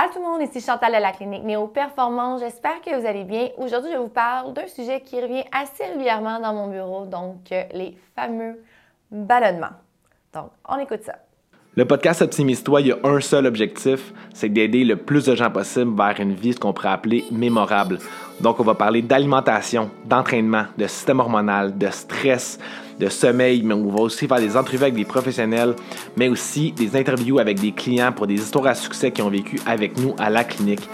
Allô tout le monde, ici Chantal de la clinique Néo Performance. J'espère que vous allez bien. Aujourd'hui, je vous parle d'un sujet qui revient assez régulièrement dans mon bureau, donc euh, les fameux ballonnements. Donc, on écoute ça. Le podcast Optimise-toi, il y a un seul objectif, c'est d'aider le plus de gens possible vers une vie, ce qu'on pourrait appeler mémorable. Donc, on va parler d'alimentation, d'entraînement, de système hormonal, de stress, de sommeil, mais on va aussi faire des entrevues avec des professionnels, mais aussi des interviews avec des clients pour des histoires à succès qui ont vécu avec nous à la clinique.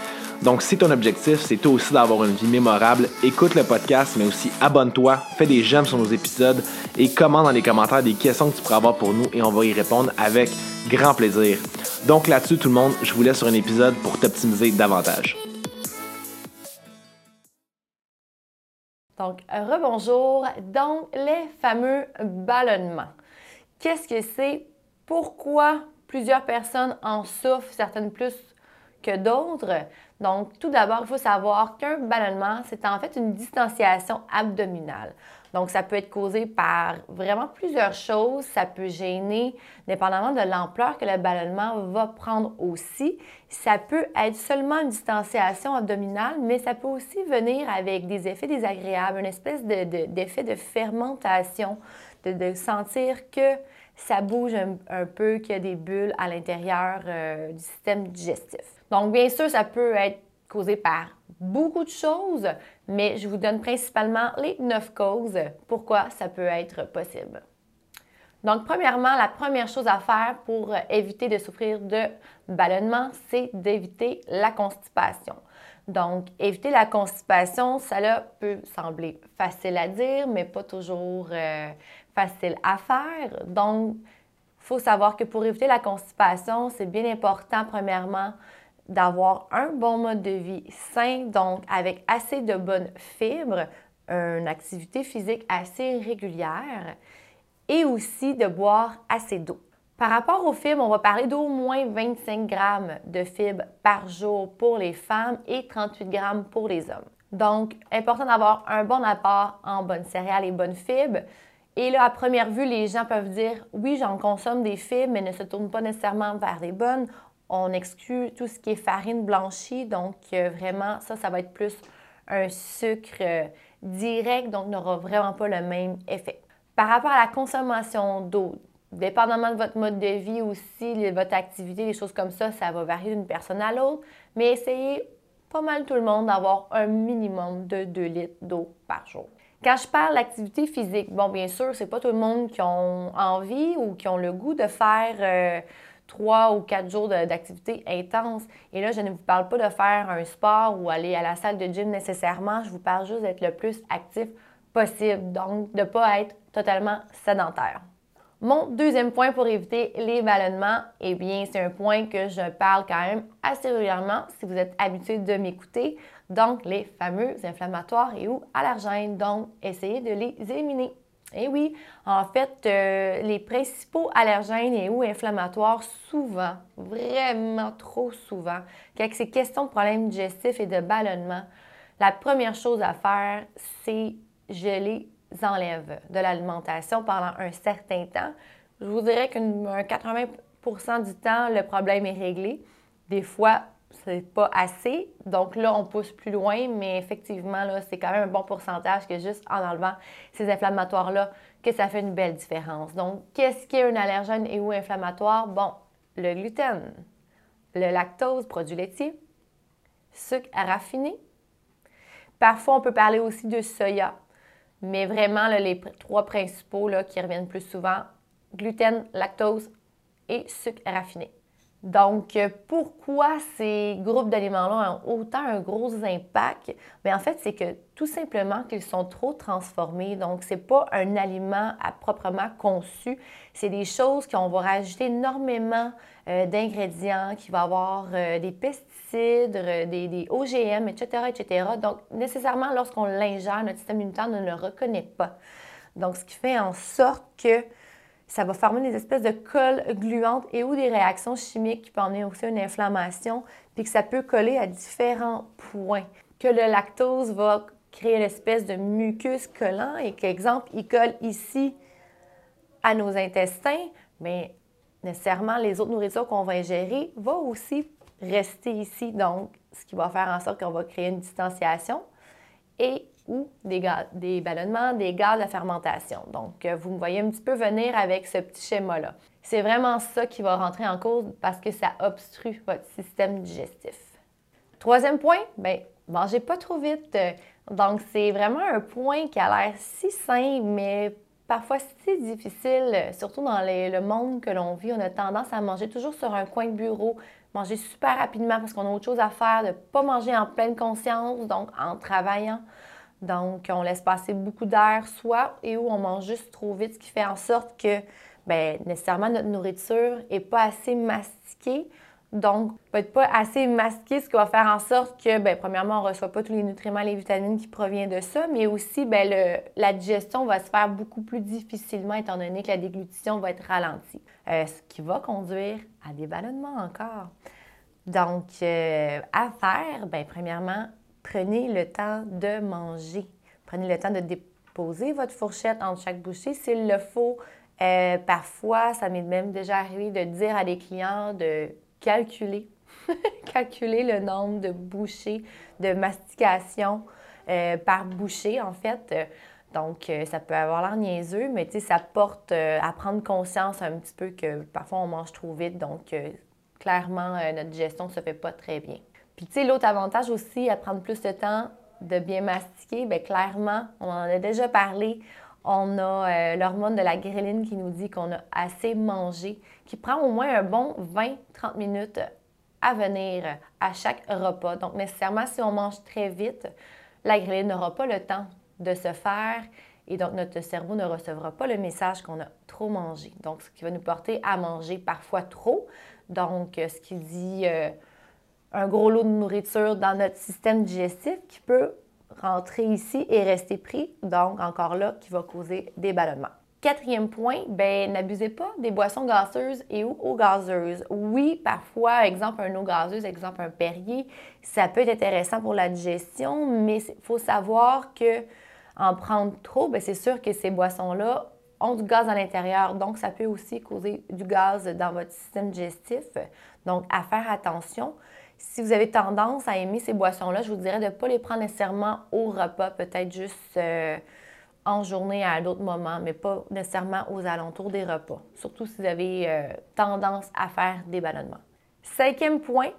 Donc, si ton objectif, c'est toi aussi d'avoir une vie mémorable, écoute le podcast, mais aussi abonne-toi, fais des j'aime sur nos épisodes et commente dans les commentaires des questions que tu pourras avoir pour nous et on va y répondre avec grand plaisir. Donc là-dessus, tout le monde, je vous laisse sur un épisode pour t'optimiser davantage. Donc, rebonjour. Donc, les fameux ballonnements. Qu'est-ce que c'est? Pourquoi plusieurs personnes en souffrent, certaines plus d'autres? Donc, tout d'abord, il faut savoir qu'un ballonnement, c'est en fait une distanciation abdominale. Donc, ça peut être causé par vraiment plusieurs choses. Ça peut gêner, dépendamment de l'ampleur que le ballonnement va prendre aussi. Ça peut être seulement une distanciation abdominale, mais ça peut aussi venir avec des effets désagréables, une espèce d'effet de, fermentation, de, sentir que ça bouge un, peu, qu'il y a des bulles à l'intérieur euh, du système digestif. Donc, bien sûr, ça peut être causé par beaucoup de choses, mais je vous donne principalement les neuf causes pourquoi ça peut être possible. Donc, premièrement, la première chose à faire pour éviter de souffrir de ballonnement, c'est d'éviter la constipation. Donc, éviter la constipation, ça peut sembler facile à dire, mais pas toujours euh, facile à faire. Donc, il faut savoir que pour éviter la constipation, c'est bien important, premièrement, d'avoir un bon mode de vie sain, donc avec assez de bonnes fibres, une activité physique assez régulière et aussi de boire assez d'eau. Par rapport aux fibres, on va parler d'au moins 25 grammes de fibres par jour pour les femmes et 38 grammes pour les hommes. Donc, important d'avoir un bon apport en bonnes céréales et bonnes fibres. Et là, à première vue, les gens peuvent dire oui, j'en consomme des fibres, mais ne se tournent pas nécessairement vers les bonnes on exclut tout ce qui est farine blanchie. Donc, euh, vraiment, ça, ça va être plus un sucre euh, direct, donc n'aura vraiment pas le même effet. Par rapport à la consommation d'eau, dépendamment de votre mode de vie aussi, de votre activité, des choses comme ça, ça va varier d'une personne à l'autre, mais essayez pas mal tout le monde d'avoir un minimum de 2 litres d'eau par jour. Quand je parle d'activité physique, bon, bien sûr, c'est pas tout le monde qui a envie ou qui ont le goût de faire euh, trois ou quatre jours d'activité intense. Et là, je ne vous parle pas de faire un sport ou aller à la salle de gym nécessairement. Je vous parle juste d'être le plus actif possible, donc de ne pas être totalement sédentaire. Mon deuxième point pour éviter les ballonnements, eh bien, c'est un point que je parle quand même assez régulièrement si vous êtes habitué de m'écouter. Donc, les fameux inflammatoires et ou allergènes. Donc, essayez de les éliminer. Eh oui, en fait, euh, les principaux allergènes et ou inflammatoires, souvent, vraiment trop souvent, quand c'est question de problèmes digestifs et de ballonnement, la première chose à faire, c'est je les enlève de l'alimentation pendant un certain temps. Je vous dirais qu'un 80% du temps, le problème est réglé. Des fois, c'est pas assez. Donc là, on pousse plus loin, mais effectivement, là, c'est quand même un bon pourcentage que juste en enlevant ces inflammatoires-là, que ça fait une belle différence. Donc, qu'est-ce qui est un allergène et ou inflammatoire? Bon, le gluten, le lactose, produit laitier, sucre raffiné. Parfois, on peut parler aussi de soya, mais vraiment, les trois principaux qui reviennent plus souvent, gluten, lactose et sucre raffiné. Donc, pourquoi ces groupes d'aliments-là ont autant un gros impact? Bien, en fait, c'est que tout simplement qu'ils sont trop transformés. Donc, ce n'est pas un aliment à proprement conçu. C'est des choses qu'on va rajouter énormément euh, d'ingrédients, qui va avoir euh, des pesticides, euh, des, des, OGM, etc., etc. Donc, nécessairement, lorsqu'on l'ingère, notre système immunitaire ne le reconnaît pas. Donc, ce qui fait en sorte que ça va former des espèces de colles gluantes et ou des réactions chimiques qui peuvent amener aussi une inflammation, puis que ça peut coller à différents points. Que le lactose va créer une espèce de mucus collant et qu'exemple, il colle ici à nos intestins, mais nécessairement les autres nourritures qu'on va ingérer vont aussi rester ici, donc ce qui va faire en sorte qu'on va créer une distanciation et ou des, des ballonnements, des gaz de fermentation. Donc, euh, vous me voyez un petit peu venir avec ce petit schéma-là. C'est vraiment ça qui va rentrer en cause parce que ça obstrue votre système digestif. Troisième point, bien, mangez pas trop vite. Donc, c'est vraiment un point qui a l'air si simple, mais parfois si difficile, surtout dans le monde que l'on vit. On a tendance à manger toujours sur un coin de bureau, manger super rapidement parce qu'on a autre chose à faire, de ne pas manger en pleine conscience, donc en travaillant. Donc, on laisse passer beaucoup d'air, soit, et où on mange juste trop vite, ce qui fait en sorte que, bien, nécessairement, notre nourriture n'est pas assez mastiquée. Donc, peut-être pas assez masqué, ce qui va faire en sorte que, bien, premièrement, on ne reçoit pas tous les nutriments, les vitamines qui proviennent de ça, mais aussi, bien, la digestion va se faire beaucoup plus difficilement étant donné que la déglutition va être ralentie, euh, ce qui va conduire à des ballonnements encore. Donc, euh, à faire, bien, premièrement, prenez le temps de manger. Prenez le temps de déposer votre fourchette entre chaque bouchée s'il le faut. Euh, parfois, ça m'est même déjà arrivé de dire à des clients de calculer, calculer le nombre de bouchées de mastication euh, par bouchée, en fait. Donc, euh, ça peut avoir l'air niaiseux, mais ça porte à prendre conscience un petit peu que parfois on mange trop vite. Donc, clairement, notre digestion ne se fait pas très bien. Puis, tu sais, l'autre avantage aussi à prendre plus de temps de bien mastiquer, bien clairement, on en a déjà parlé, on a euh, l'hormone de la gréline qui nous dit qu'on a assez mangé, qui prend au moins un bon 20-30 minutes à venir à chaque repas. Donc, nécessairement, si on mange très vite, la gréline n'aura pas le temps de se faire et donc notre cerveau ne recevra pas le message qu'on a trop mangé. Donc, ce qui va nous porter à manger parfois trop. Donc, ce qui dit... Euh, un gros lot de nourriture dans notre système digestif qui peut rentrer ici et rester pris, donc encore là, qui va causer des ballonnements. Quatrième point, ben n'abusez pas des boissons gazeuses et ou eau gazeuse. Oui, parfois, exemple un eau gazeuse, exemple un Perrier, ça peut être intéressant pour la digestion, mais il faut savoir que en prendre trop, ben, c'est sûr que ces boissons-là ont du gaz à l'intérieur, donc ça peut aussi causer du gaz dans votre système digestif. Donc, à faire attention. Si vous avez tendance à aimer ces boissons-là, je vous dirais de ne pas les prendre nécessairement au repas, peut-être juste euh, en journée à d'autres moments, mais pas nécessairement aux alentours des repas, surtout si vous avez euh, tendance à faire des ballonnements. Cinquième point,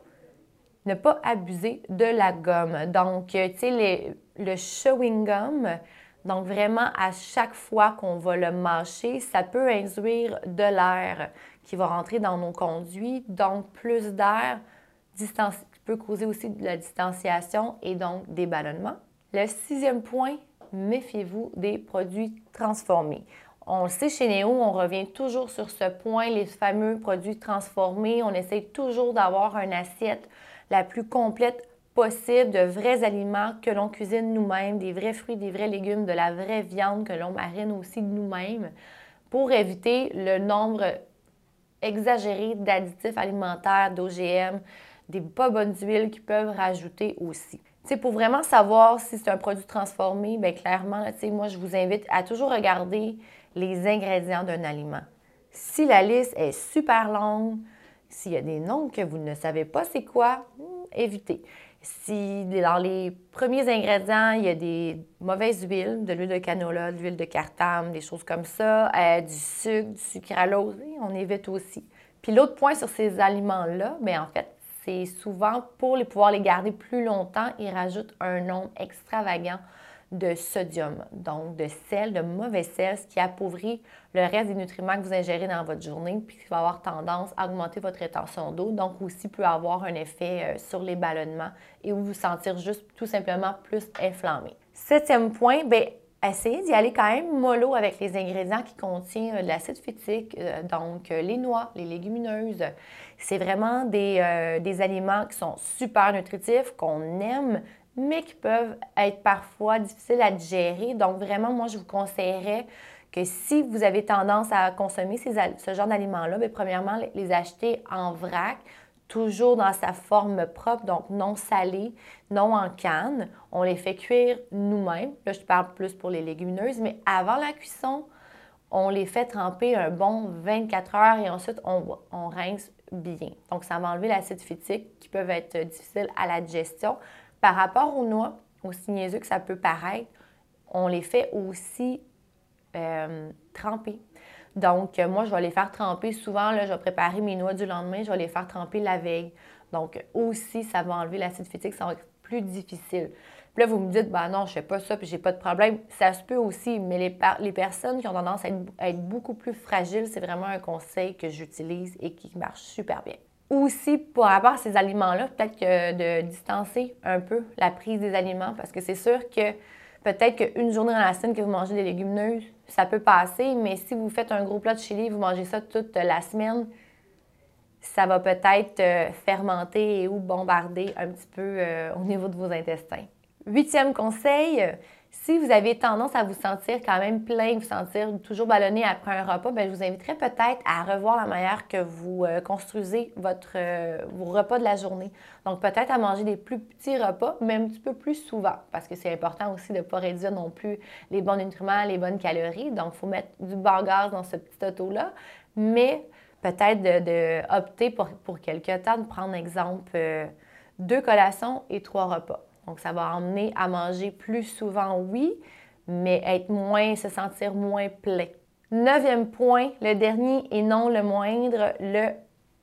ne pas abuser de la gomme. Donc, euh, tu sais, le chewing gum, donc vraiment à chaque fois qu'on va le mâcher, ça peut induire de l'air qui va rentrer dans nos conduits, donc plus d'air qui peut causer aussi de la distanciation et donc des ballonnements. Le sixième point, méfiez-vous des produits transformés. On le sait chez Néo, on revient toujours sur ce point, les fameux produits transformés. On essaie toujours d'avoir une assiette la plus complète possible de vrais aliments que l'on cuisine nous-mêmes, des vrais fruits, des vrais légumes, de la vraie viande que l'on marine aussi nous-mêmes pour éviter le nombre exagéré d'additifs alimentaires, d'OGM, des pas bonnes huiles qui peuvent rajouter aussi. sais, pour vraiment savoir si c'est un produit transformé, bien clairement, moi, je vous invite à toujours regarder les ingrédients d'un aliment. Si la liste est super longue, s'il y a des noms que vous ne savez pas c'est quoi, hmm, évitez. Si dans les premiers ingrédients, il y a des mauvaises huiles, de l'huile de canola, de l'huile de cartame, des choses comme ça, euh, du sucre, du sucralose, on évite aussi. Puis l'autre point sur ces aliments-là, bien en fait, c'est souvent pour pouvoir les garder plus longtemps, ils rajoutent un nombre extravagant de sodium, donc de sel, de mauvais sel, ce qui appauvrit le reste des nutriments que vous ingérez dans votre journée, puis qui va avoir tendance à augmenter votre rétention d'eau, donc aussi peut avoir un effet euh, sur les ballonnements et vous vous sentir juste tout simplement plus inflammé. Septième point, bien, d'y aller quand même mollo avec les ingrédients qui contiennent euh, de l'acide phytique, euh, donc euh, les noix, les légumineuses. C'est vraiment des, aliments qui sont super nutritifs, qu'on aime, mais qui peuvent être parfois difficiles à digérer. Donc vraiment, moi, je vous conseillerais que si vous avez tendance à consommer ce genre d'aliments-là, bien, premièrement, les acheter en vrac toujours dans sa forme propre, donc non salée, non en canne. On les fait cuire nous-mêmes. Là, je parle plus pour les légumineuses, mais avant la cuisson, on les fait tremper un bon 24 heures et ensuite on, rince bien. Donc, ça va enlever l'acide phytique qui peuvent être difficiles à la digestion. Par rapport aux noix, aussi niaiseux que ça peut paraître, on les fait aussi euh, tremper. Donc, moi, je vais les faire tremper souvent. Là, je vais préparer mes noix du lendemain, je vais les faire tremper la veille. Donc, aussi, ça va enlever l'acide phytique, ça va être plus difficile. Puis là, vous me dites, ben non, je fais pas ça, puis j'ai pas de problème. Ça se peut aussi, mais les, personnes qui ont tendance à être, beaucoup plus fragiles, c'est vraiment un conseil que j'utilise et qui marche super bien. Aussi, pour à ces aliments-là, peut-être que de distancer un peu la prise des aliments, parce que c'est sûr que peut-être qu'une journée dans la semaine que vous mangez des légumineuses, ça peut passer, mais si vous faites un gros plat de chili, vous mangez ça toute la semaine, ça va peut-être euh, fermenter ou bombarder un petit peu euh, au niveau de vos intestins. Huitième conseil, si vous avez tendance à vous sentir quand même plein, vous sentir toujours ballonné après un repas, bien, je vous inviterais peut-être à revoir la manière que vous euh, construisez votre, euh, vos repas de la journée. Donc peut-être à manger des plus petits repas, mais un petit peu plus souvent, parce que c'est important aussi de ne pas réduire non plus les bons nutriments, les bonnes calories. Donc il faut mettre du bas gaz dans ce petit auto-là, mais peut-être de, pour, pour quelque temps de prendre exemple deux collations et trois repas. Donc, ça va emmener à manger plus souvent, oui, mais être moins, se sentir moins plein. Neuvième point, le dernier et non le moindre, le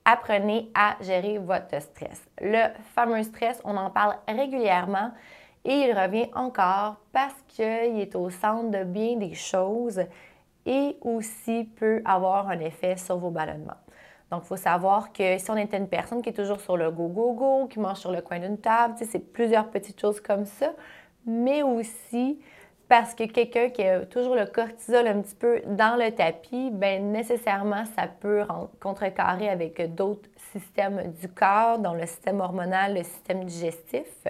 apprenez à gérer votre stress. Le fameux stress, on en parle régulièrement et il revient encore parce qu'il est au centre de bien des choses et aussi peut avoir un effet sur vos ballonnements. Donc, il faut savoir que si on était une personne qui est toujours sur le go-go-go, qui mange sur le coin d'une table, c'est plusieurs petites choses comme ça, mais aussi parce que quelqu'un qui a toujours le cortisol un petit peu dans le tapis, bien nécessairement, ça peut contrecarrer avec d'autres systèmes du corps, dont le système hormonal, le système digestif,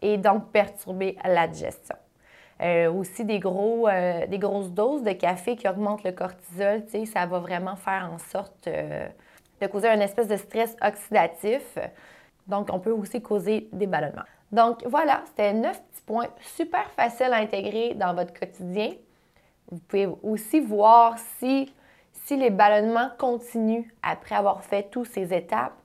et donc perturber la digestion. Euh, aussi des, gros, euh, des grosses doses de café qui augmentent le cortisol, ça va vraiment faire en sorte euh, de causer une espèce de stress oxydatif. Donc, on peut aussi causer des ballonnements. Donc, voilà, c'était neuf petits points super faciles à intégrer dans votre quotidien. Vous pouvez aussi voir si, si les ballonnements continuent après avoir fait toutes ces étapes.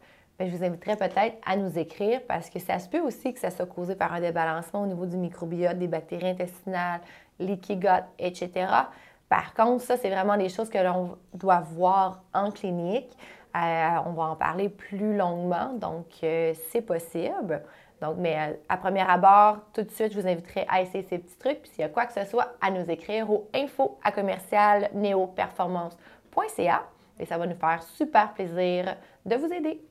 Ben, je vous inviterais peut-être à nous écrire parce que ça se peut aussi que ça soit causé par un débalancement au niveau du microbiote, des bactéries intestinales, gut, etc. Par contre, ça, c'est vraiment des choses que l'on doit voir en clinique. Euh, on va en parler plus longuement, donc euh, c'est possible. Donc, mais euh, à premier abord, tout de suite, je vous inviterai à essayer ces petits trucs. Puis s'il y a quoi que ce soit, à nous écrire au info à commercial et ça va nous faire super plaisir de vous aider.